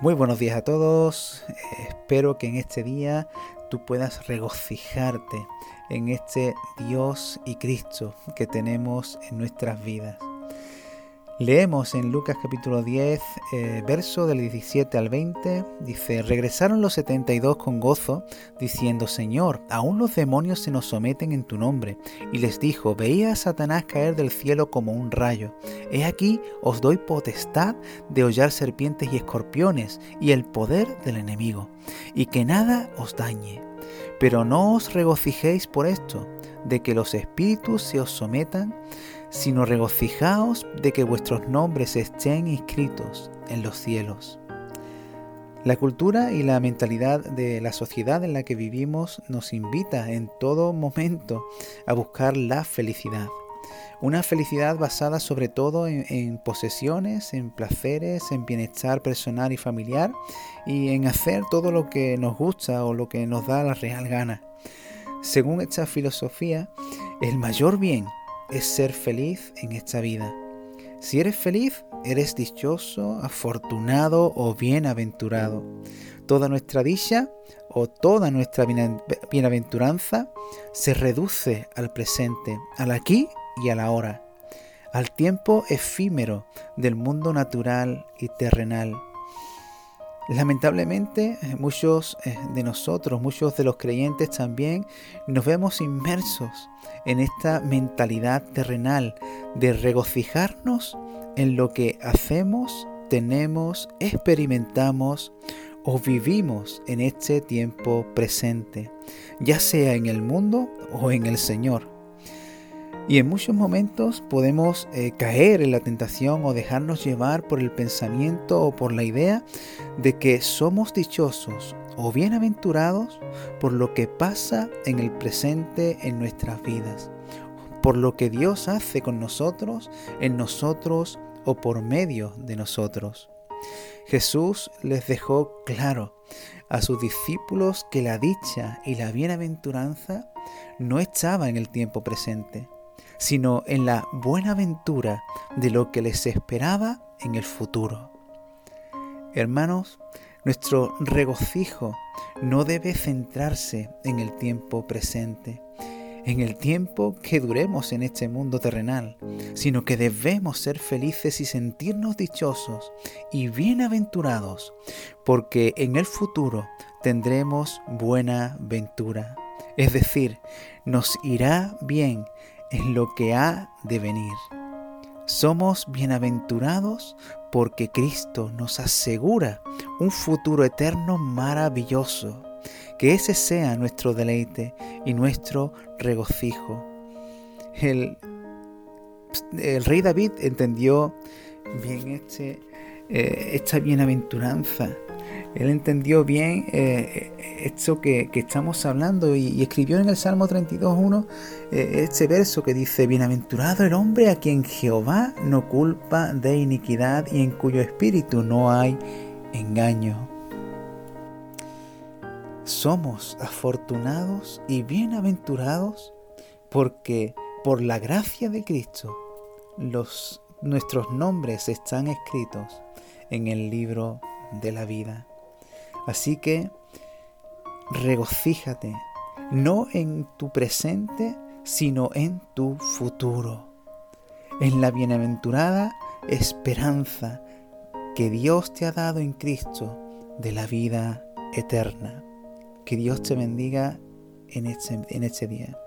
Muy buenos días a todos. Espero que en este día tú puedas regocijarte en este Dios y Cristo que tenemos en nuestras vidas. Leemos en Lucas capítulo 10, eh, verso del 17 al 20, dice, regresaron los 72 con gozo, diciendo, Señor, aún los demonios se nos someten en tu nombre. Y les dijo, veía a Satanás caer del cielo como un rayo. He aquí, os doy potestad de hollar serpientes y escorpiones y el poder del enemigo, y que nada os dañe. Pero no os regocijéis por esto, de que los espíritus se os sometan, sino regocijaos de que vuestros nombres estén inscritos en los cielos. La cultura y la mentalidad de la sociedad en la que vivimos nos invita en todo momento a buscar la felicidad. Una felicidad basada sobre todo en, posesiones, en placeres, en bienestar personal y familiar y en hacer todo lo que nos gusta o lo que nos da la real gana. Según esta filosofía, el mayor bien es ser feliz en esta vida. Si eres feliz, eres dichoso, afortunado o bienaventurado. Toda nuestra dicha o toda nuestra bienaventuranza se reduce al presente, al aquí y a la hora, al tiempo efímero del mundo natural y terrenal. Lamentablemente, muchos eh, de nosotros, muchos de los creyentes también, nos vemos inmersos en esta mentalidad terrenal de regocijarnos en lo que hacemos, tenemos, experimentamos o vivimos en este tiempo presente, ya sea en el mundo o en el Señor. Y en muchos momentos podemos eh, caer en la tentación o dejarnos llevar por el pensamiento o por la idea de que somos dichosos o bienaventurados por lo que pasa en el presente en nuestras vidas, por lo que Dios hace con nosotros, en nosotros o por medio de nosotros. Jesús les dejó claro a sus discípulos que la dicha y la bienaventuranza no estaba en el tiempo presente, sino en la buena ventura de lo que les esperaba en el futuro. Hermanos, nuestro regocijo no debe centrarse en el tiempo presente, en el tiempo que duremos en este mundo terrenal, sino que debemos ser felices y sentirnos dichosos y bienaventurados, porque en el futuro tendremos buena ventura. Es decir, nos irá bien en lo que ha de venir. Somos bienaventurados porque Cristo nos asegura un futuro eterno maravilloso. Que ese sea nuestro deleite y nuestro regocijo. El, rey David entendió bien este, eh, esta bienaventuranza él entendió bien eh, esto que, estamos hablando y, escribió en el Salmo 32.1 eh, este verso que dice, Bienaventurado el hombre a quien Jehová no culpa de iniquidad y en cuyo espíritu no hay engaño. Somos afortunados y bienaventurados porque por la gracia de Cristo los, nuestros nombres están escritos en el libro de la vida. Así que regocíjate, no en tu presente, sino en tu futuro, en la bienaventurada esperanza que Dios te ha dado en Cristo de la vida eterna. Que Dios te bendiga en este, en este día.